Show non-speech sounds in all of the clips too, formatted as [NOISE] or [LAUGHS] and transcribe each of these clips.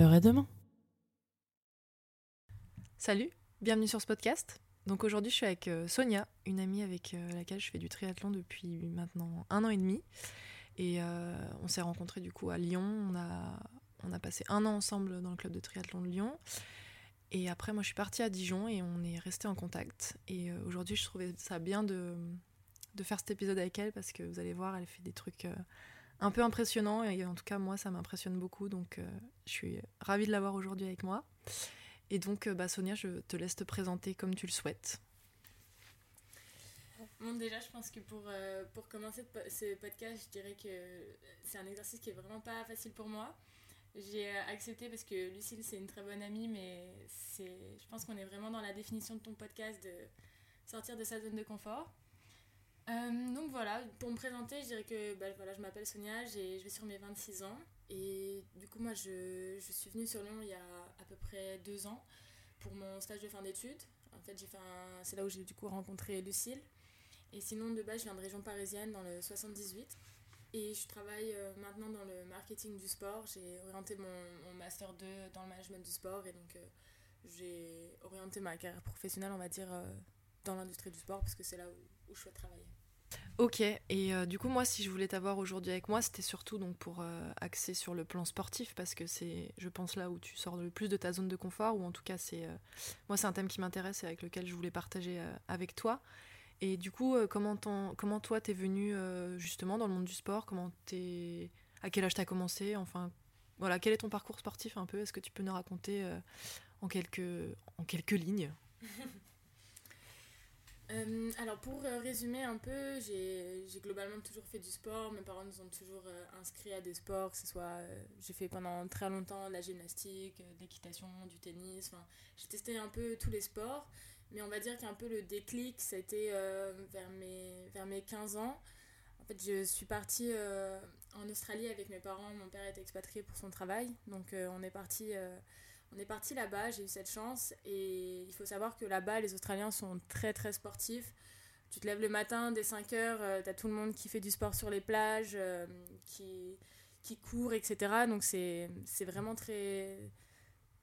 Demain. Salut, bienvenue sur ce podcast. Donc aujourd'hui je suis avec euh, Sonia, une amie avec euh, laquelle je fais du triathlon depuis maintenant un an et demi. Et euh, on s'est rencontrés du coup à Lyon. On a, on a passé un an ensemble dans le club de triathlon de Lyon. Et après moi je suis partie à Dijon et on est resté en contact. Et aujourd'hui je trouvais ça bien de, de faire cet épisode avec elle parce que vous allez voir, elle fait des trucs un peu impressionnants et en tout cas moi ça m'impressionne beaucoup donc je suis ravie de l'avoir aujourd'hui avec moi. Et donc, euh, bah, Sonia, je te laisse te présenter comme tu le souhaites. Bon, déjà, je pense que pour, euh, pour commencer ce podcast, je dirais que c'est un exercice qui est vraiment pas facile pour moi. J'ai euh, accepté parce que Lucille, c'est une très bonne amie, mais je pense qu'on est vraiment dans la définition de ton podcast de sortir de sa zone de confort. Donc voilà, pour me présenter, je dirais que bah, je m'appelle Sonia, je vais sur mes 26 ans. Et du coup, moi, je, suis venue sur Lyon il y a à peu près deux ans pour mon stage de fin d'études. En fait, fait c'est là où j'ai du coup rencontré Lucille. Et sinon, de base, je viens de région parisienne dans le 78. Et je travaille euh, maintenant dans le marketing du sport. J'ai orienté mon, Master 2 dans le management du sport. Et donc, euh, j'ai orienté ma carrière professionnelle, on va dire, euh, dans l'industrie du sport, parce que c'est là où, où je souhaite travailler. Ok, et euh, du coup moi si je voulais t'avoir aujourd'hui avec moi c'était surtout donc pour euh, axer sur le plan sportif parce que c'est je pense là où tu sors le plus de ta zone de confort ou en tout cas c'est euh, moi c'est un thème qui m'intéresse et avec lequel je voulais partager avec toi. Et du coup comment, comment toi t'es venu justement dans le monde du sport? Comment t'es à quel âge t'as commencé? Enfin voilà quel est ton parcours sportif un peu? Est-ce que tu peux nous raconter en quelques en quelques lignes? [LAUGHS] Euh, alors pour euh, résumer un peu, j'ai globalement toujours fait du sport. Mes parents nous ont toujours euh, inscrits à des sports, que ce soit j'ai fait pendant très longtemps de la gymnastique, de l'équitation, du tennis. J'ai testé un peu tous les sports, mais on va dire qu'un peu le déclic, c'était vers mes vers mes 15 ans. En fait, je suis partie en Australie avec mes parents. Mon père était expatrié pour son travail, donc on est parti on est parti là-bas, j'ai eu cette chance et il faut savoir que là-bas, les Australiens sont très très sportifs. Tu te lèves le matin dès 5 heures, euh, tu as tout le monde qui fait du sport sur les plages, euh, qui, qui court, etc. Donc c'est vraiment très...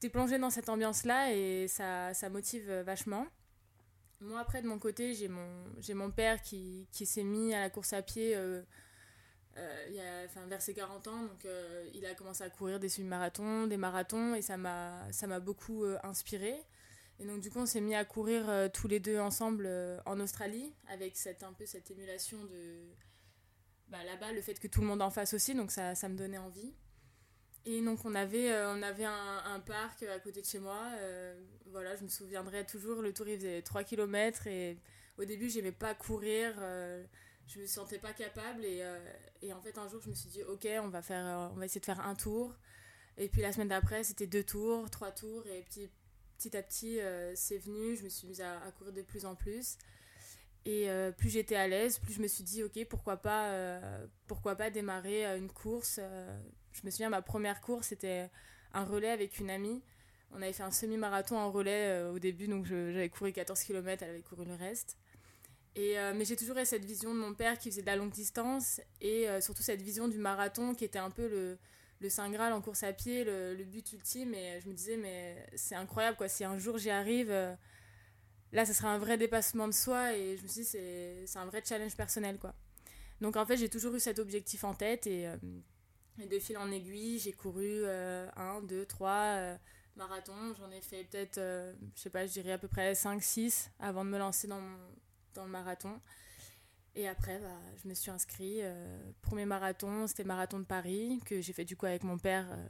T'es plongé dans cette ambiance-là et ça, ça motive vachement. Moi, après, de mon côté, j'ai mon, mon père qui, qui s'est mis à la course à pied euh, euh, vers ses 40 ans, donc euh, il a commencé à courir des semi-marathons, des marathons, et ça m'a, ça m'a beaucoup euh, inspiré. Et donc du coup, on s'est mis à courir tous les deux ensemble en Australie, avec cette, un peu cette émulation de... Bah, là-bas, le fait que tout le monde en fasse aussi, donc ça, ça me donnait envie. Et donc on avait, on avait un, un, parc à côté de chez moi. voilà, je me souviendrai toujours, le tour il faisait 3 km et au début j'aimais pas courir je me sentais pas capable et, euh, et, en fait un jour je me suis dit ok on va faire euh, on va essayer de faire un tour. Et puis la semaine d'après c'était deux tours trois tours. Et petit, petit à petit euh, c'est venu. Je me suis mise à, courir de plus en plus. Et plus j'étais à l'aise plus je me suis dit ok pourquoi pas pourquoi pas démarrer une course je me souviens ma première course c'était un relais avec une amie. On avait fait un semi-marathon en relais au début. Donc j'avais couru 14 km elle avait couru le reste euh, mais j'ai toujours eu cette vision de mon père qui faisait de la longue distance et euh, surtout cette vision du marathon qui était un peu le, Saint Graal en course à pied, le, but ultime. Et je me disais, mais c'est incroyable quoi, si un jour j'y arrive, euh, là ça sera un vrai dépassement de soi et je me suis dit, c'est un vrai challenge personnel quoi. Donc en fait, j'ai toujours eu cet objectif en tête et, de fil en aiguille, j'ai couru un, deux, trois marathons. J'en ai fait peut-être, je sais pas, je dirais à peu près 5-6 avant de me lancer dans mon dans le marathon. Et après, bah, je me suis inscrit. Euh, premier marathon, c'était marathon de Paris, que j'ai fait du coup avec mon père euh,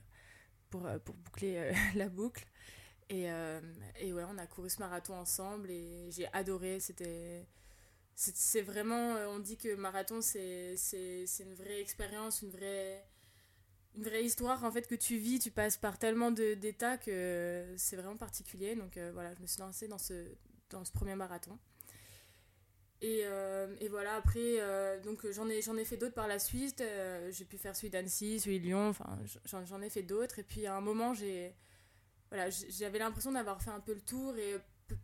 pour, euh, pour boucler [LAUGHS] la boucle. Et, et ouais, on a couru ce marathon ensemble et j'ai adoré. C'était. C'est vraiment. On dit que marathon, c'est une vraie expérience, une vraie une vraie histoire en fait que tu vis, tu passes par tellement d'états que c'est vraiment particulier. Donc voilà, je me suis lancée dans ce, dans ce premier marathon. Et, euh, et, voilà, après, euh, donc j'en ai, j'en ai fait d'autres par la suite. Euh, j'ai pu faire celui d'Annecy, celui de Lyon, enfin, j'en, ai fait d'autres. Et puis à un moment, j'avais l'impression d'avoir fait un peu le tour et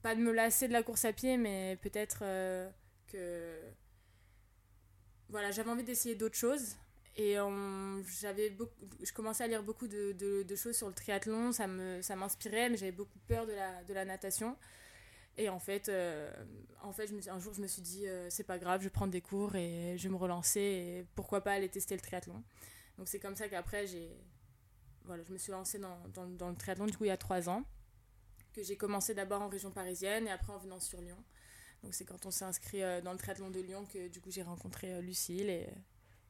pas de me lasser de la course à pied, mais peut-être que. Voilà, j'avais envie d'essayer d'autres choses. Et j'avais je commençais à lire beaucoup de, choses sur le triathlon, ça m'inspirait, mais j'avais beaucoup peur de la natation. Et en fait, euh, en fait un jour, je me suis dit, euh, c'est pas grave, je vais prendre des cours et je vais me relancer. Et pourquoi pas aller tester le triathlon Donc c'est comme ça qu'après, voilà, je me suis lancée dans, dans, dans, le triathlon, du coup, il y a trois ans. Que j'ai commencé d'abord en région parisienne et après en venant sur Lyon. Donc c'est quand on s'est inscrit euh, dans le triathlon de Lyon que du coup j'ai rencontré Lucille. Et,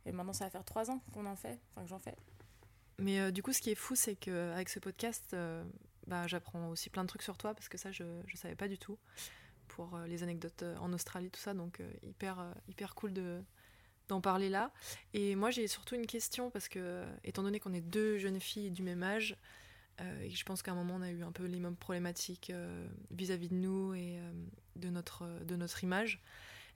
et maintenant, ça va faire trois ans qu'on en fait, enfin que j'en fais. Mais du coup, ce qui est fou, c'est qu'avec ce podcast, bah, j'apprends aussi plein de trucs sur toi parce que ça, je ne savais pas du tout pour euh, les anecdotes euh, en Australie, tout ça. Donc, euh, hyper, hyper cool de d'en parler là. Et moi, j'ai surtout une question parce que, étant donné qu'on est deux jeunes filles du même âge, et je pense qu'à un moment, on a eu un peu les mêmes problématiques vis-à-vis de nous et de, notre, de notre image.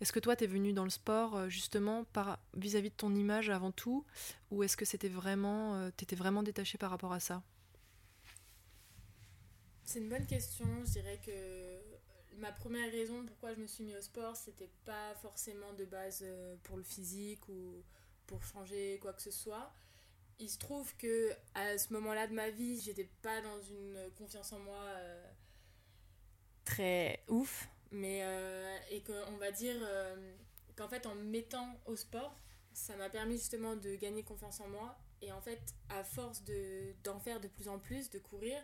Est-ce que toi, tu es venue dans le sport justement par vis-à-vis de ton image avant tout Ou est-ce que c'était vraiment, tu étais vraiment détachée par rapport à ça? C'est une bonne question. Je dirais que ma première raison pourquoi je me suis mis au sport, c'était pas forcément de base euh, pour le physique ou pour changer quoi que ce soit. Il se trouve que à ce moment-là de ma vie, j'étais pas dans une confiance en moi euh, très ouf, mais euh, et qu'on va dire qu'en fait en me mettant au sport, ça m'a permis justement de gagner confiance en moi et en fait à force de d'en faire de plus en plus, de courir,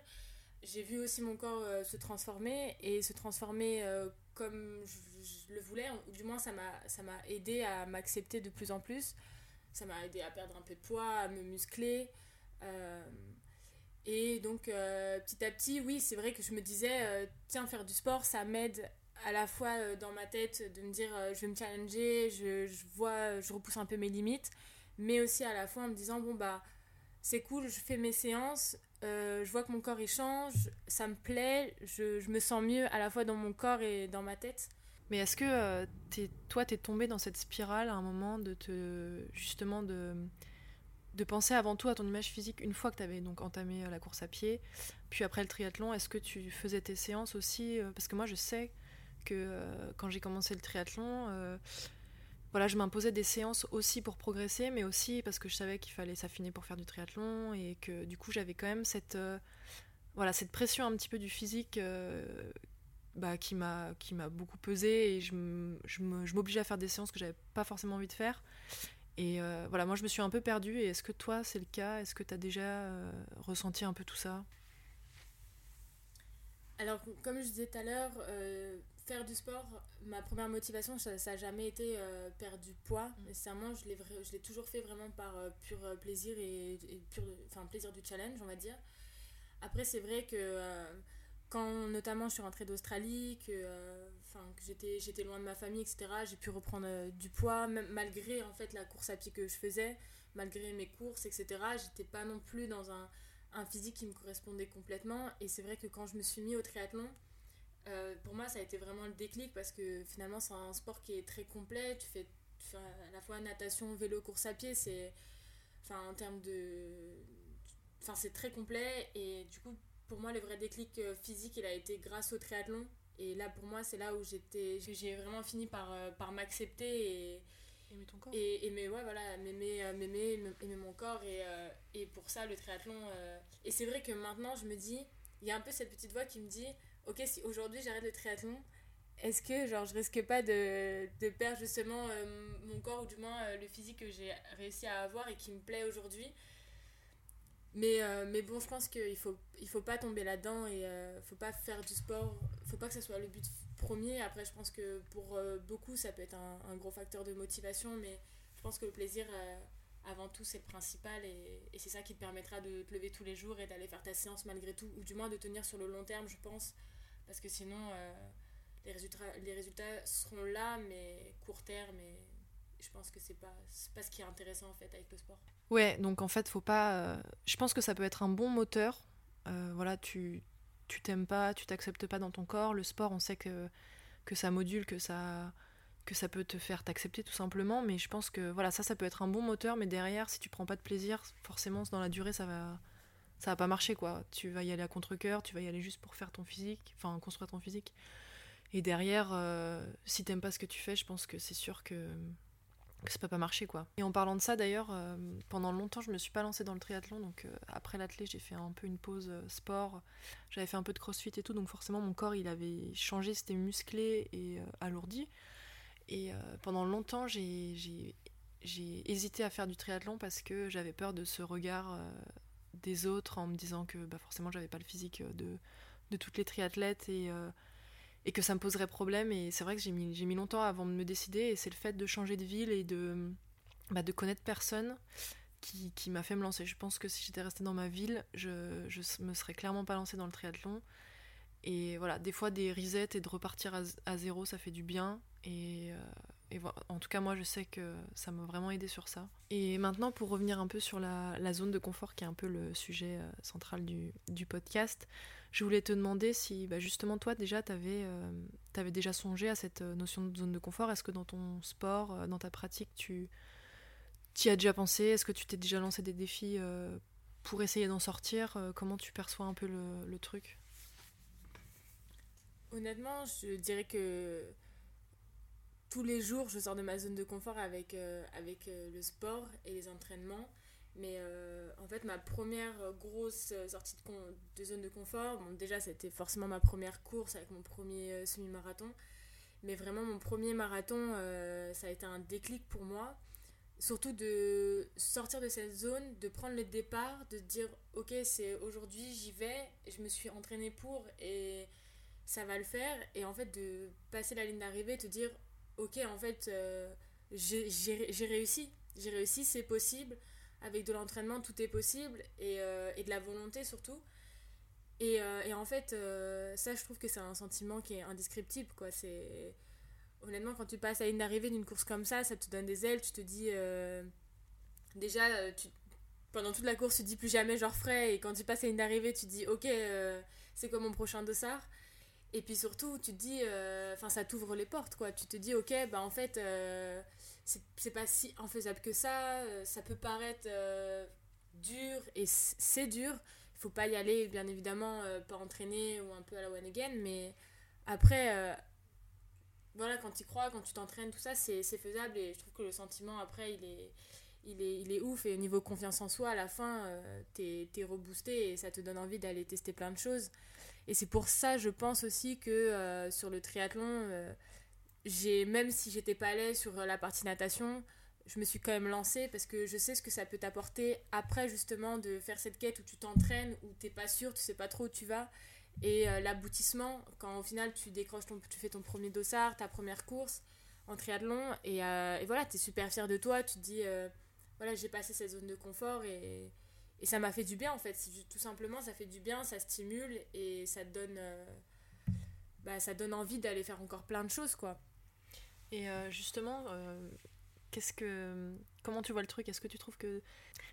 j'ai vu aussi mon corps euh, se transformer et se transformer euh, comme je, le voulais. Ou du moins, ça m'a aidé à m'accepter de plus en plus. Ça m'a aidé à perdre un peu de poids, à me muscler. Euh, et donc, petit à petit, oui, c'est vrai que je me disais, tiens, faire du sport, ça m'aide à la fois dans ma tête de me dire, je vais me challenger, je, vois, je repousse un peu mes limites, mais aussi à la fois en me disant, bon, bah, c'est cool, je fais mes séances, euh, je vois que mon corps il change, ça me plaît, je, me sens mieux à la fois dans mon corps et dans ma tête. Mais est-ce que euh, es, toi, tu es tombé dans cette spirale à un moment de te justement de, de penser avant tout à ton image physique une fois que tu avais donc entamé euh, la course à pied, puis après le triathlon, est-ce que tu faisais tes séances aussi Parce que moi, je sais que quand j'ai commencé le triathlon, voilà, je m'imposais des séances aussi pour progresser, mais aussi parce que je savais qu'il fallait s'affiner pour faire du triathlon et que du coup j'avais quand même cette, euh, voilà, cette pression un petit peu du physique euh, bah, qui m'a beaucoup pesé et je m'obligeais à faire des séances que j'avais pas forcément envie de faire. Et euh, voilà, moi je me suis un peu perdue. Et est-ce que toi c'est le cas? Est-ce que tu as déjà ressenti un peu tout ça? Alors, comme je disais tout à l'heure, faire du sport, ma première motivation, ça n'a jamais été euh, perdre du poids. Mm. Nécessairement, je l'ai toujours fait vraiment par euh, pur euh, plaisir et, pur, enfin, plaisir du challenge, on va dire. Après, c'est vrai que quand notamment je suis rentrée d'Australie, que, que j'étais, j'étais loin de ma famille, etc., j'ai pu reprendre du poids, même malgré en fait la course à pied que je faisais, malgré mes courses, etc., j'étais pas non plus dans un, un physique qui me correspondait complètement. Et c'est vrai que quand je me suis mis au triathlon, euh, pour moi, ça a été vraiment le déclic parce que finalement, c'est un sport qui est très complet. Tu fais, à la fois natation, vélo, course à pied. C'est, enfin, en termes de, enfin, c'est très complet. Et du coup, pour moi, le vrai déclic euh, physique, il a été grâce au triathlon. Et là, pour moi, c'est là où j'étais, j'ai vraiment fini par, euh, par m'accepter et aimer ton corps. Et aimer, ouais, voilà, m'aimer, m'aimer, aimer mon corps. Et, et pour ça, le triathlon. Et c'est vrai que maintenant, je me dis, il y a un peu cette petite voix qui me dit ok, si aujourd'hui j'arrête le triathlon, est-ce que genre je risque pas de, de perdre justement euh, mon corps ou du moins euh, le physique que j'ai réussi à avoir et qui me plaît aujourd'hui? Mais, euh, mais bon, je pense qu'il faut, il faut pas tomber là-dedans et ne faut pas faire du sport, faut pas que ce soit le but premier. Après, je pense que pour beaucoup, ça peut être un, gros facteur de motivation, mais je pense que le plaisir, avant tout, c'est le principal et c'est ça qui te permettra de te lever tous les jours et d'aller faire ta séance malgré tout, ou du moins de tenir sur le long terme, je pense, parce que sinon, euh, les, résultats, les résultats seront là, mais court terme. Et je pense que c'est pas, pas ce qui est intéressant en fait avec le sport. Ouais, donc en fait, faut pas. Euh, je pense que ça peut être un bon moteur. Euh, voilà, tu tu t'aimes pas, tu t'acceptes pas dans ton corps. Le sport, on sait que, que ça module, que ça, que ça peut te faire t'accepter tout simplement. Mais je pense que voilà, ça, ça peut être un bon moteur. Mais derrière, si tu prends pas de plaisir, forcément, dans la durée, ça va, ça va pas marcher quoi. Tu vas y aller à contre-coeur, tu vas y aller juste pour faire ton physique, enfin construire ton physique. Et derrière, euh, si t'aimes pas ce que tu fais, je pense que c'est sûr que que ça peut pas marcher quoi. Et en parlant de ça d'ailleurs, euh, pendant longtemps je me suis pas lancée dans le triathlon, donc euh, après l'athlète j'ai fait un peu une pause sport, j'avais fait un peu de crossfit et tout, donc forcément mon corps il avait changé, c'était musclé et alourdi. Et pendant longtemps j'ai hésité à faire du triathlon parce que j'avais peur de ce regard des autres en me disant que bah, forcément j'avais pas le physique de, de toutes les triathlètes et et que ça me poserait problème. Et c'est vrai que j'ai mis, j'ai mis longtemps avant de me décider. Et c'est le fait de changer de ville et de, bah, de connaître personne qui, qui m'a fait me lancer. Je pense que si j'étais restée dans ma ville, je, je me serais clairement pas lancée dans le triathlon. Et voilà, des fois des resets et de repartir à, zéro, ça fait du bien. Et, euh, en tout cas, moi, je sais que ça m'a vraiment aidé sur ça. Et maintenant, pour revenir un peu sur la, zone de confort, qui est un peu le sujet euh, central du, podcast, je voulais te demander si bah, justement toi déjà tu avais, euh, déjà songé à cette euh, notion de zone de confort. Est-ce que dans ton sport, dans ta pratique, tu y as déjà pensé? Est-ce que tu t'es déjà lancé des défis pour essayer d'en sortir? Comment tu perçois un peu le, truc? Honnêtement, je dirais que tous les jours, je sors de ma zone de confort avec, avec le sport et les entraînements. Mais euh, en fait, ma première grosse sortie de, zone de confort, bon, déjà, c'était forcément ma première course avec mon premier euh, semi-marathon. Mais vraiment, mon premier marathon, euh, ça a été un déclic pour moi. Surtout de sortir de cette zone, de prendre le départ, de dire ok, c'est aujourd'hui, j'y vais, je me suis entraînée pour et ça va le faire. Et en fait, de passer la ligne d'arrivée, te dire ok, en fait, j'ai réussi. J'ai réussi, c'est possible avec de l'entraînement, tout est possible et, euh, et, de la volonté surtout. Et, euh, et en fait, euh, ça, je trouve que c'est un sentiment qui est indescriptible. Quoi. C'est... Honnêtement, quand tu passes à une arrivée d'une course comme ça, ça te donne des ailes. Tu te dis. déjà, pendant toute la course, tu dis plus jamais je referai. Et quand tu passes à une arrivée, tu te dis ok, c'est quoi mon prochain dossard? Et puis surtout, tu te dis. Enfin, ça t'ouvre les portes. quoi. Tu te dis ok, bah en fait c'est pas si infaisable que ça, euh, ça peut paraître euh, dur et c'est dur. Il faut pas y aller, bien évidemment, euh, pas entraîner ou un peu à la one again, mais après, voilà, quand tu crois, quand tu t'entraînes, tout ça, c'est faisable et je trouve que le sentiment après, il est, il est, il est ouf et au niveau confiance en soi, à la fin, t'es es reboosté et ça te donne envie d'aller tester plein de choses. Et c'est pour ça, je pense aussi que sur le triathlon, j'ai même si j'étais pas allée sur la partie natation, je me suis quand même lancée parce que je sais ce que ça peut t'apporter après justement de faire cette quête où tu t'entraînes, où t'es pas sûr, tu sais pas trop où tu vas. Et euh, l'aboutissement, quand au final tu décroches ton, tu fais ton premier dossard, ta première course en triathlon, et, euh, et voilà, tu es super fier de toi, tu te dis, euh, voilà, j'ai passé cette zone de confort et, et ça m'a fait du bien en fait. Tout simplement, ça fait du bien, ça stimule et ça te donne, bah, ça donne envie d'aller faire encore plein de choses quoi. Et euh, justement, euh, qu'est-ce que, comment tu vois le truc? Est-ce que tu trouves que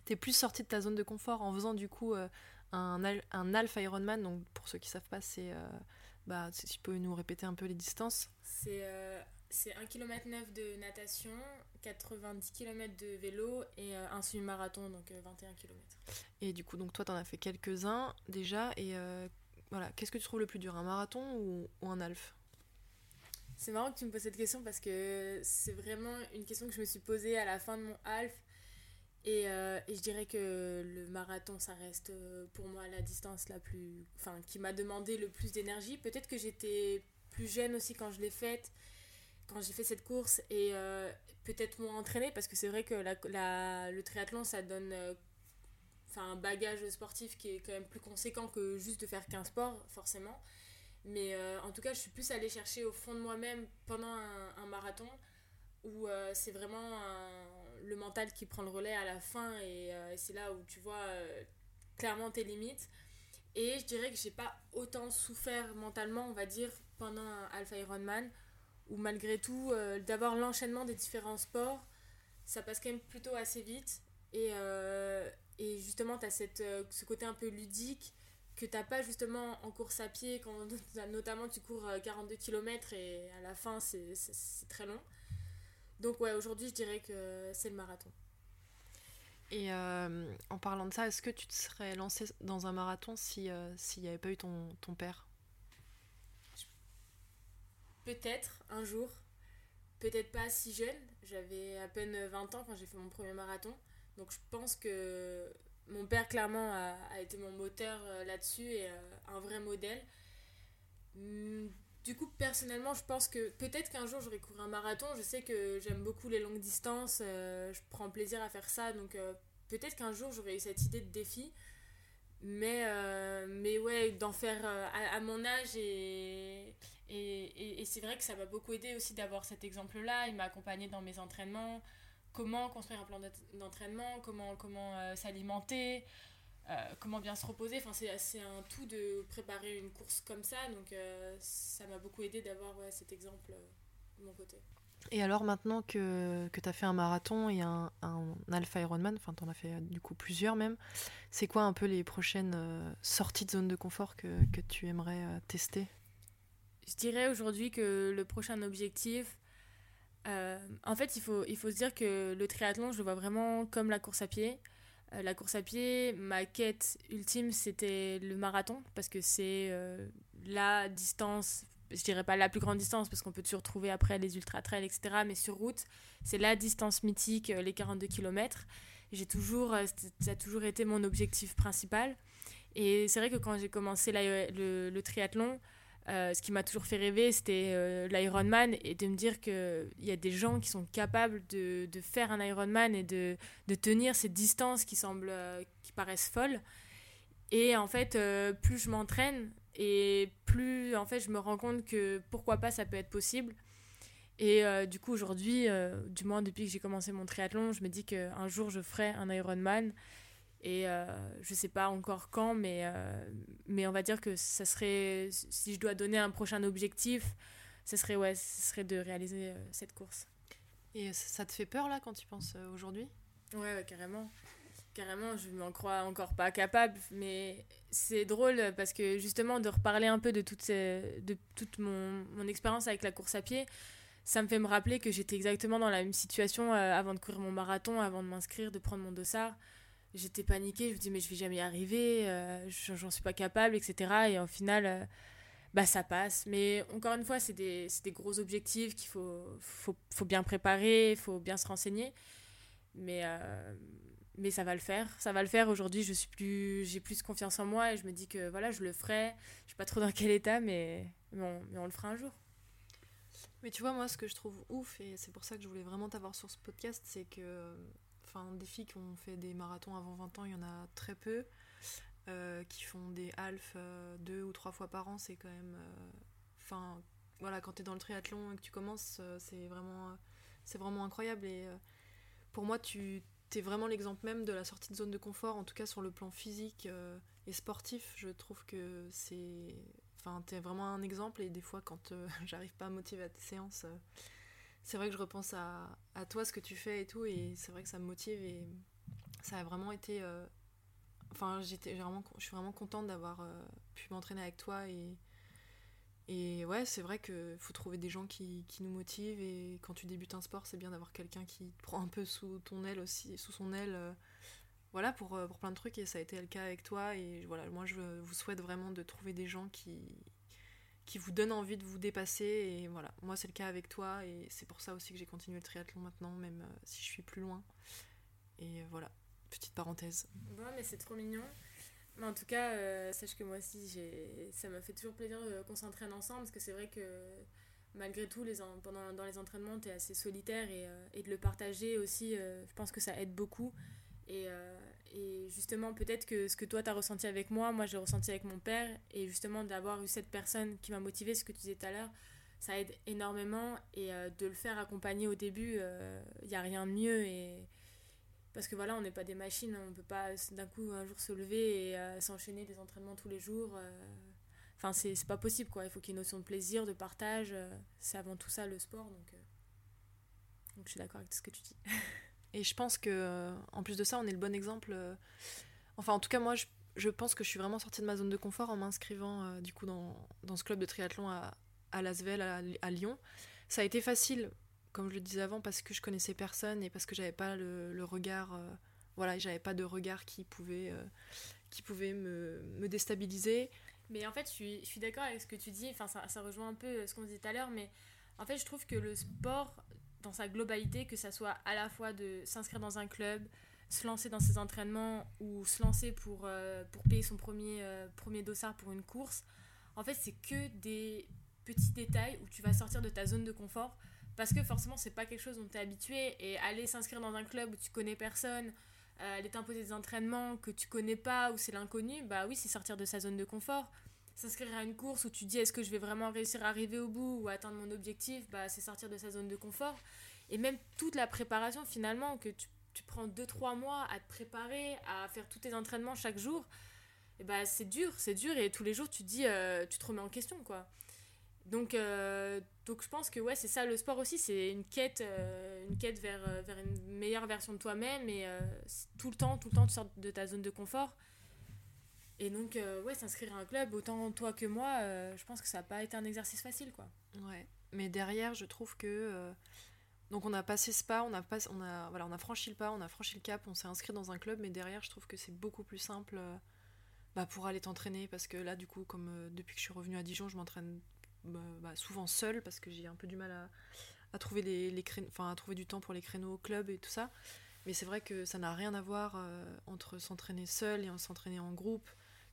tu es plus sorti de ta zone de confort en faisant du coup euh, un, un Alpha Ironman? Donc pour ceux qui savent pas, c'est, bah, si tu peux nous répéter un peu les distances. C'est c'est 1 km 9 de natation, 90 km de vélo et un semi-marathon, donc 21 km. Et du coup, donc toi, tu en as fait quelques-uns déjà. Et voilà, qu'est-ce que tu trouves le plus dur, un marathon ou, ou un half? C'est marrant que tu me poses cette question parce que c'est vraiment une question que je me suis posée à la fin de mon half. Et, euh, et je dirais que le marathon, ça reste euh, pour moi la distance la plus. Enfin, qui m'a demandé le plus d'énergie. Peut-être que j'étais plus jeune aussi quand je l'ai faite, quand j'ai fait cette course, et euh, peut-être moins entraînée parce que c'est vrai que le triathlon, ça donne. Enfin, un bagage sportif qui est quand même plus conséquent que juste de faire qu'un sport, forcément. Mais euh, en tout cas, je suis plus allée chercher au fond de moi-même pendant un, marathon où euh, c'est vraiment le mental qui prend le relais à la fin et euh, c'est là où tu vois clairement tes limites. Et je dirais que j'ai pas autant souffert mentalement, on va dire, pendant Alpha Ironman où malgré tout, d'avoir l'enchaînement des différents sports, ça passe quand même plutôt assez vite. Et, et justement, tu as cette, ce côté un peu ludique que t'as pas justement en course à pied, quand [LAUGHS] notamment tu cours 42 euh, km et à la fin c'est très long. Donc ouais, aujourd'hui je dirais que c'est le marathon. Et euh, en parlant de ça, est-ce que tu te serais lancé dans un marathon si euh, s'il n'y avait pas eu ton, ton père? Peut-être un jour. peut-être pas si jeune. J'avais à peine 20 ans quand j'ai fait mon premier marathon. Donc je pense que mon père, clairement, a, été mon moteur euh, là-dessus et euh, un vrai modèle. Hmm, du coup, personnellement, je pense que peut-être qu'un jour j'aurai couru un marathon. Je sais que j'aime beaucoup les longues distances. je prends plaisir à faire ça. Donc peut-être qu'un jour j'aurai eu cette idée de défi. Mais, mais ouais, d'en faire à, mon âge et, et, c'est vrai que ça m'a beaucoup aidé aussi d'avoir cet exemple-là. Il m'a accompagné dans mes entraînements, comment construire un plan d'entraînement, comment, comment euh, s'alimenter, euh, comment bien se reposer. Enfin, c'est un tout de préparer une course comme ça. Donc euh, ça m'a beaucoup aidé d'avoir cet exemple de mon côté. Et alors maintenant que, que tu as fait un marathon et un, un Alpha Ironman, enfin tu en as fait du coup plusieurs même, c'est quoi un peu les prochaines sorties de zone de confort que, que tu aimerais tester? Je dirais aujourd'hui que le prochain objectif, euh, en fait, il faut, il faut se dire que le triathlon, je le vois vraiment comme la course à pied. Euh, la course à pied, ma quête ultime, c'était le marathon, parce que c'est euh, la distance, je dirais pas la plus grande distance, parce qu'on peut toujours trouver après les ultra-trails, etc. Mais sur route, c'est la distance mythique, les 42 km. J'ai toujours, ça a toujours été mon objectif principal. Et c'est vrai que quand j'ai commencé le, le triathlon, euh, ce qui m'a toujours fait rêver, c'était euh, l'Ironman et de me dire qu'il y a des gens qui sont capables de, faire un Ironman et de, tenir ces distances qui euh, qui paraissent folles. Et en fait, plus je m'entraîne et plus en fait je me rends compte que pourquoi pas ça peut être possible. Et du coup aujourd'hui, du moins depuis que j'ai commencé mon triathlon, je me dis qu'un jour je ferai un Ironman et euh, je sais pas encore quand, mais, euh, mais on va dire que ça serait, si je dois donner un prochain objectif, ce serait, ouais, ce serait de réaliser euh, cette course. Et ça te fait peur là quand tu penses aujourd'hui? Ouais, carrément. Carrément, je m'en crois encore pas capable, mais c'est drôle parce que justement de reparler un peu de toute, de toute mon, mon expérience avec la course à pied, ça me fait me rappeler que j'étais exactement dans la même situation avant de courir mon marathon, avant de m'inscrire, de prendre mon dossard j'étais paniquée, je me dis mais je vais jamais y arriver, euh, j'en suis pas capable, etc. Et au final, euh, bah ça passe. Mais encore une fois, c'est des, des, gros objectifs qu'il faut, faut, faut, bien préparer, il faut bien se renseigner. Mais, euh, mais ça va le faire, ça va le faire. Aujourd'hui, je plus, j'ai plus confiance en moi et je me dis que voilà, je le ferai. Je sais pas trop dans quel état, mais, mais, on, mais on le fera un jour. Mais tu vois, moi, ce que je trouve ouf, et c'est pour ça que je voulais vraiment t'avoir sur ce podcast, c'est que Enfin, des filles qui ont fait des marathons avant 20 ans, il y en a très peu. Euh, qui font des halfs euh, deux ou trois fois par an, c'est quand même. Euh, enfin, voilà, quand tu es dans le triathlon et que tu commences, c'est vraiment, vraiment incroyable. Et pour moi, tu es vraiment l'exemple même de la sortie de zone de confort, en tout cas sur le plan physique et sportif. Je trouve que c'est. Enfin, tu es vraiment un exemple. Et des fois, quand [LAUGHS] j'arrive pas à motiver à tes séances c'est vrai que je repense à, à, toi, ce que tu fais et tout, et c'est vrai que ça me motive et ça a vraiment été. Euh, enfin, j'étais vraiment, je suis vraiment contente d'avoir euh, pu m'entraîner avec toi et. Et ouais, c'est vrai qu'il faut trouver des gens qui, qui, nous motivent et quand tu débutes un sport, c'est bien d'avoir quelqu'un qui te prend un peu sous ton aile aussi, sous son aile, euh, voilà, pour, pour plein de trucs et ça a été le cas avec toi et voilà, moi je vous souhaite vraiment de trouver des gens qui, qui vous donne envie de vous dépasser. Et voilà, moi c'est le cas avec toi et c'est pour ça aussi que j'ai continué le triathlon maintenant, même euh, si je suis plus loin. Et voilà, petite parenthèse. Ouais, mais c'est trop mignon. Mais en tout cas, euh, sache que moi aussi, ça m'a fait toujours plaisir euh, qu'on s'entraîne ensemble parce que c'est vrai que malgré tout, les pendant, dans les entraînements, tu es assez solitaire et, et, de le partager aussi, je pense que ça aide beaucoup. Et, et justement, peut-être que ce que toi, tu as ressenti avec moi, moi, j'ai ressenti avec mon père. Et justement, d'avoir eu cette personne qui m'a motivé, ce que tu disais tout à l'heure, ça aide énormément. Et euh, de le faire accompagner au début, il euh, n'y a rien de mieux. Et... Parce que voilà, on n'est pas des machines. On ne peut pas d'un coup, un jour, se lever et euh, s'enchaîner des entraînements tous les jours. Enfin, c'est pas possible, quoi. Il faut qu'il y ait une notion de plaisir, de partage. c'est avant tout ça, le sport. Donc, donc je suis d'accord avec ce que tu dis. [LAUGHS] Et je pense que, euh, en plus de ça, on est le bon exemple. Euh, enfin, en tout cas, moi, je, je, pense que je suis vraiment sortie de ma zone de confort en m'inscrivant, euh, du coup, dans, dans, ce club de triathlon à, à Lasvel, à, Lyon. Ça a été facile, comme je le disais avant, parce que je connaissais personne et parce que j'avais pas le, regard. voilà, j'avais pas de regard qui pouvait, qui pouvait me, me, déstabiliser. Mais en fait, je suis, suis d'accord avec ce que tu dis. Enfin, ça, ça rejoint un peu ce qu'on disait tout à l'heure, mais en fait, je trouve que le sport dans sa globalité, que ça soit à la fois de s'inscrire dans un club, se lancer dans ses entraînements ou se lancer pour, euh, payer son premier, euh, premier dossard pour une course, en fait, c'est que des petits détails où tu vas sortir de ta zone de confort parce que forcément, c'est pas quelque chose dont tu es habitué et aller s'inscrire dans un club où tu connais personne, euh, aller t'imposer des entraînements que tu connais pas, où c'est l'inconnu, bah oui, c'est sortir de sa zone de confort. S'inscrire à une course où tu dis est-ce que je vais vraiment réussir à arriver au bout ou atteindre mon objectif, bah c'est sortir de sa zone de confort. Et même toute la préparation finalement, que tu, tu prends 2-3 mois à te préparer, à faire tous tes entraînements chaque jour, et bah c'est dur, c'est dur et tous les jours tu dis, euh, tu te remets en question quoi. Donc, euh, donc je pense que ouais, c'est ça le sport aussi, c'est une quête, euh, une quête vers, vers une meilleure version de toi-même et tout le temps, tout le temps tu sors de ta zone de confort. Et donc ouais, s'inscrire à un club, autant toi que moi, je pense que ça n'a pas été un exercice facile quoi. Ouais, mais derrière je trouve que donc on a passé ce pas, on a, on, a, voilà, on a franchi le pas, on a franchi le cap, on s'est inscrit dans un club, mais derrière je trouve que c'est beaucoup plus simple bah, pour aller t'entraîner parce que là du coup comme depuis que je suis revenue à Dijon je m'entraîne bah, bah, souvent seule parce que j'ai un peu du mal à, à trouver les, les enfin à trouver du temps pour les créneaux au club et tout ça. Mais c'est vrai que ça n'a rien à voir euh, entre s'entraîner seul et s'entraîner en groupe.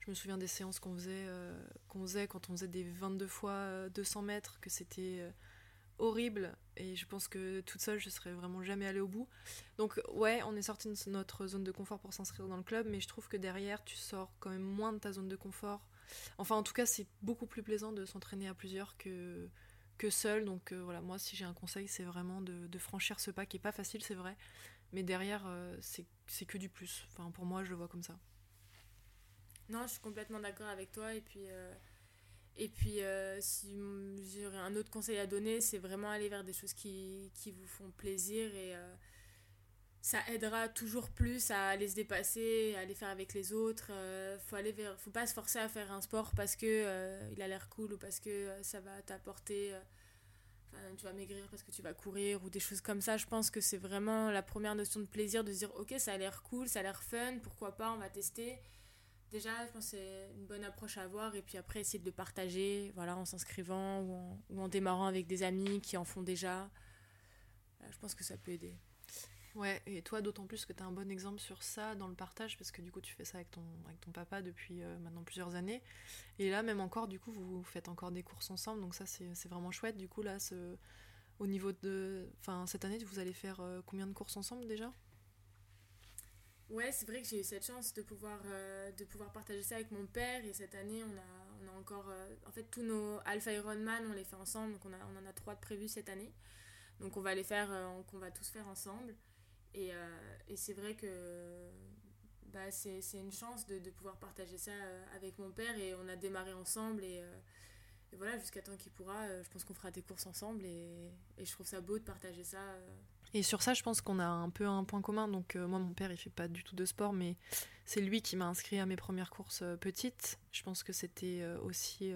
Je me souviens des séances qu'on faisait, euh, faisait quand on faisait des 22 fois 200 mètres, que c'était euh, horrible. Et je pense que toute seule, je serais vraiment jamais allée au bout. Donc ouais, on est sorti de notre zone de confort pour s'inscrire dans le club, mais je trouve que derrière, tu sors quand même moins de ta zone de confort Enfin, en tout cas, c'est beaucoup plus plaisant de s'entraîner à plusieurs que, que seul. Donc euh, voilà, moi, si j'ai un conseil, c'est vraiment de, franchir ce pas qui est pas facile, c'est vrai. Mais derrière, euh, c'est que du plus. Enfin, pour moi, je le vois comme ça. Non, je suis complètement d'accord avec toi. Et puis, euh, et puis si j'aurais un autre conseil à donner, c'est vraiment aller vers des choses qui, qui vous font plaisir et ça aidera toujours plus à aller se dépasser, à aller faire avec les autres. Euh, faut aller faut pas se forcer à faire un sport parce que euh, il a l'air cool ou parce que euh, ça va t'apporter, tu vas maigrir parce que tu vas courir ou des choses comme ça. Je pense que c'est vraiment la première notion de plaisir de se dire ok ça a l'air cool, ça a l'air fun, pourquoi pas, on va tester. Déjà, je pense c'est une bonne approche à avoir et puis après essayer de le partager, voilà, en s'inscrivant ou en, démarrant avec des amis qui en font déjà. je pense que ça peut aider. Ouais, et toi d'autant plus que tu as un bon exemple sur ça dans le partage, parce que du coup tu fais ça avec ton, avec ton papa depuis euh, maintenant plusieurs années. Et là même encore, du coup, vous faites encore des courses ensemble, donc ça c'est vraiment chouette. Du coup là, ce, au niveau de... Enfin, cette année, vous allez faire euh, combien de courses ensemble déjà? Ouais, c'est vrai que j'ai eu cette chance de pouvoir, euh, de pouvoir partager ça avec mon père, et cette année on a, on a encore... en fait, tous nos Alpha Ironman, on les fait ensemble, donc on, a, on en a trois de prévus cette année. Donc on va les faire, qu'on va tous faire ensemble. Et, euh, et c'est vrai que bah, c'est une chance de, de, pouvoir partager ça euh, avec mon père et on a démarré ensemble et, euh, et voilà, jusqu'à temps qu'il pourra, je pense qu'on fera des courses ensemble et, et, je trouve ça beau de partager ça. Et sur ça, je pense qu'on a un peu un point commun. Donc moi, mon père, il fait pas du tout de sport, mais c'est lui qui m'a inscrit à mes premières courses petites. Je pense que c'était aussi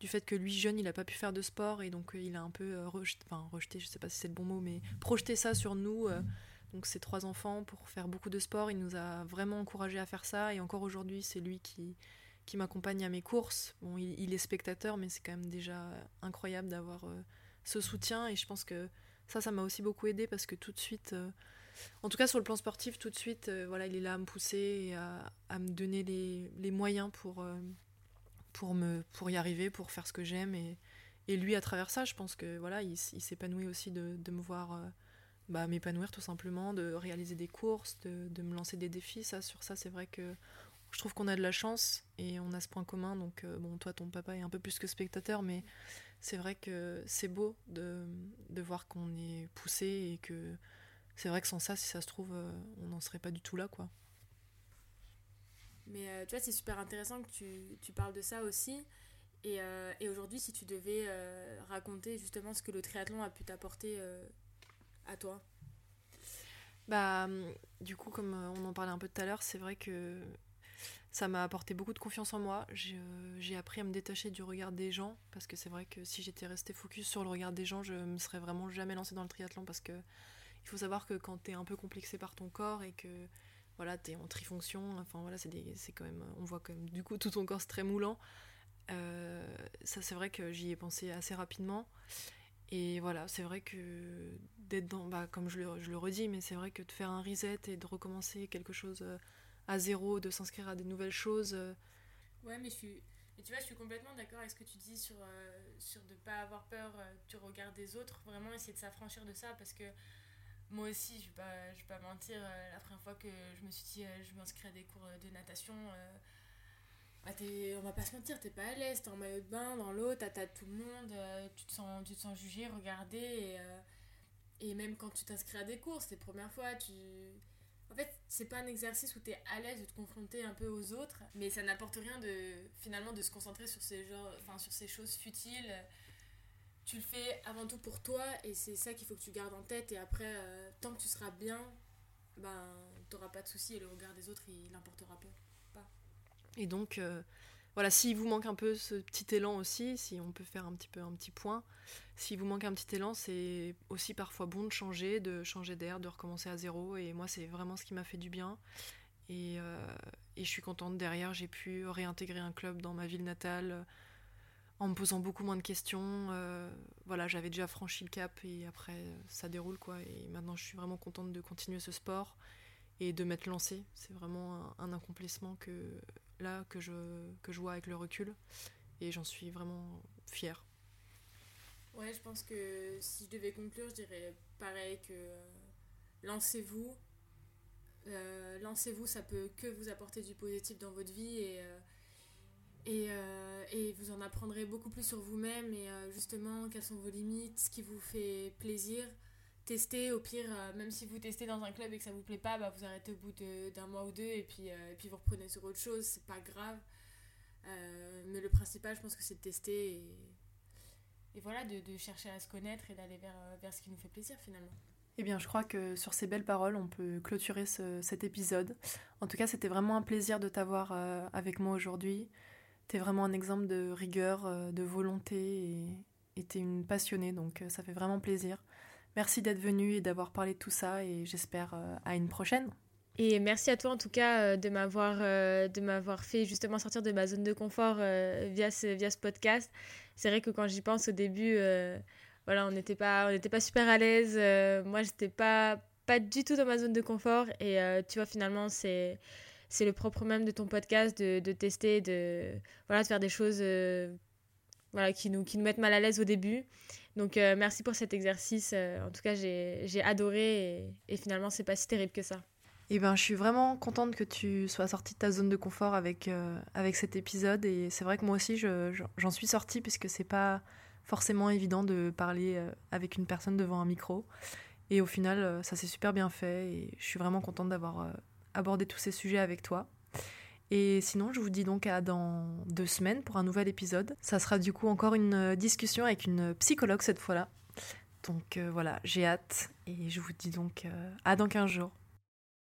du fait que lui jeune il a pas pu faire de sport et donc il a un peu rejeté, enfin rejeté je sais pas si c'est le bon mot mais projeté ça sur nous donc ses trois enfants pour faire beaucoup de sport. Il nous a vraiment encouragé à faire ça et encore aujourd'hui c'est lui qui, qui m'accompagne à mes courses. Bon, il, est spectateur mais c'est quand même déjà incroyable d'avoir euh, ce soutien et je pense que ça, ça m'a aussi beaucoup aidé parce que tout de suite, euh, en tout cas sur le plan sportif, tout de suite, euh, voilà, il est là à me pousser et à, me donner les, les moyens pour, pour, me, pour y arriver, pour faire ce que j'aime et, et lui à travers ça, je pense que voilà, il, s'épanouit aussi de, de me voir bah, m'épanouir tout simplement, de réaliser des courses, de, de, me lancer des défis. Ça, sur ça, c'est vrai que je trouve qu'on a de la chance et on a ce point commun. Donc, euh, bon, toi, ton papa est un peu plus que spectateur, mais c'est vrai que c'est beau de, de voir qu'on est poussé et que c'est vrai que sans ça, si ça se trouve, euh, on n'en serait pas du tout là, quoi. Mais euh, tu vois, c'est super intéressant que tu, tu, parles de ça aussi. Et, et aujourd'hui, si tu devais raconter justement ce que le triathlon a pu t'apporter à toi Bah, du coup, comme euh, on en parlait un peu tout à l'heure, c'est vrai que ça m'a apporté beaucoup de confiance en moi. J'ai appris à me détacher du regard des gens parce que c'est vrai que si j'étais restée focus sur le regard des gens, je me serais vraiment jamais lancée dans le triathlon parce que il faut savoir que quand tu es un peu complexé par ton corps et que voilà, tu es en trifonction, enfin voilà, c'est quand même on voit quand même du coup tout ton corps très moulant. Euh, ça c'est vrai que j'y ai pensé assez rapidement Et voilà, c'est vrai que d'être dans, bah, comme je le, je le, redis, mais c'est vrai que de faire un reset et de recommencer quelque chose euh, à zéro, de s'inscrire à des nouvelles choses. Euh, ouais, mais je suis. Et tu vois, je suis complètement d'accord avec ce que tu dis sur, euh, sur de ne pas avoir peur du regard des autres. Vraiment essayer de s'affranchir de ça parce que moi aussi, je ne vais, pas, vais pas mentir, la première fois que je me suis dit je m'inscris à des cours de natation, bah on va pas se mentir, t'es pas à l'aise, t'es en maillot de bain dans l'eau, t'as tout le monde, tu, te sens, tu te sens jugé, regardé. Et, même quand tu t'inscris à des cours, c'est la première fois, tu... En fait, c'est pas un exercice où tu es à l'aise de te confronter un peu aux autres, mais ça n'apporte rien de finalement de se concentrer sur ces, genres, enfin, sur ces choses futiles. Tu le fais avant tout pour toi et c'est ça qu'il faut que tu gardes en tête. Et après, euh, tant que tu seras bien, ben, t'auras pas de soucis et le regard des autres, il n'importera pas. Et donc, euh, voilà, s'il vous manque un peu ce petit élan aussi, si on peut faire un petit peu un petit point, s'il vous manque un petit élan, c'est aussi parfois bon de changer, de changer d'air, de recommencer à zéro. Et moi, c'est vraiment ce qui m'a fait du bien. Et, euh, je suis contente derrière, j'ai pu réintégrer un club dans ma ville natale en me posant beaucoup moins de questions. Euh, voilà, j'avais déjà franchi le cap et après ça déroule quoi. Et maintenant, je suis vraiment contente de continuer ce sport et de m'être lancée. C'est vraiment un accomplissement que là que je, que je vois avec le recul. Et j'en suis vraiment fière. Ouais, je pense que si je devais conclure, je dirais pareil que euh, lancez-vous. Euh, lancez-vous, ça peut que vous apporter du positif dans votre vie et, euh, et, et, vous en apprendrez beaucoup plus sur vous-même et justement quelles sont vos limites, ce qui vous fait plaisir. Testez, au pire, même si vous testez dans un club et que ça vous plaît pas, bah, vous arrêtez au bout d'un mois ou deux et puis, et puis vous reprenez sur autre chose, c'est pas grave. mais le principal, je pense que c'est de tester et et voilà, de, chercher à se connaître et d'aller vers, euh, vers ce qui nous fait plaisir finalement. Eh bien, je crois que sur ces belles paroles, on peut clôturer ce, cet épisode. En tout cas, c'était vraiment un plaisir de t'avoir euh, avec moi aujourd'hui. Tu es vraiment un exemple de rigueur, euh, de volonté et tu es une passionnée, donc ça fait vraiment plaisir. Merci d'être venue et d'avoir parlé de tout ça et j'espère à une prochaine. Et merci à toi en tout cas de m'avoir de m'avoir fait justement sortir de ma zone de confort via ce, via ce podcast c'est vrai que quand j'y pense au début, euh, voilà, on n'était pas, on pas super à l'aise. Euh, moi, j'étais pas, pas du tout dans ma zone de confort. Et euh, tu vois, finalement, c'est, c'est le propre même de ton podcast de, de tester, de, voilà, de faire des choses qui, nous, qui nous mettent mal à l'aise au début. Donc, merci pour cet exercice. en tout cas, j'ai, adoré et, et finalement, c'est pas si terrible que ça. Eh ben, je suis vraiment contente que tu sois sortie de ta zone de confort avec, euh, avec cet épisode. Et c'est vrai que moi aussi, j'en suis sortie puisque c'est pas forcément évident de parler euh, avec une personne devant un micro. Et au final, euh, ça s'est super bien fait. Et je suis vraiment contente d'avoir abordé tous ces sujets avec toi. Et sinon, je vous dis donc à dans deux semaines pour un nouvel épisode. Ça sera du coup encore une discussion avec une psychologue cette fois-là. Donc voilà, j'ai hâte. Et je vous dis donc à dans 15 jours.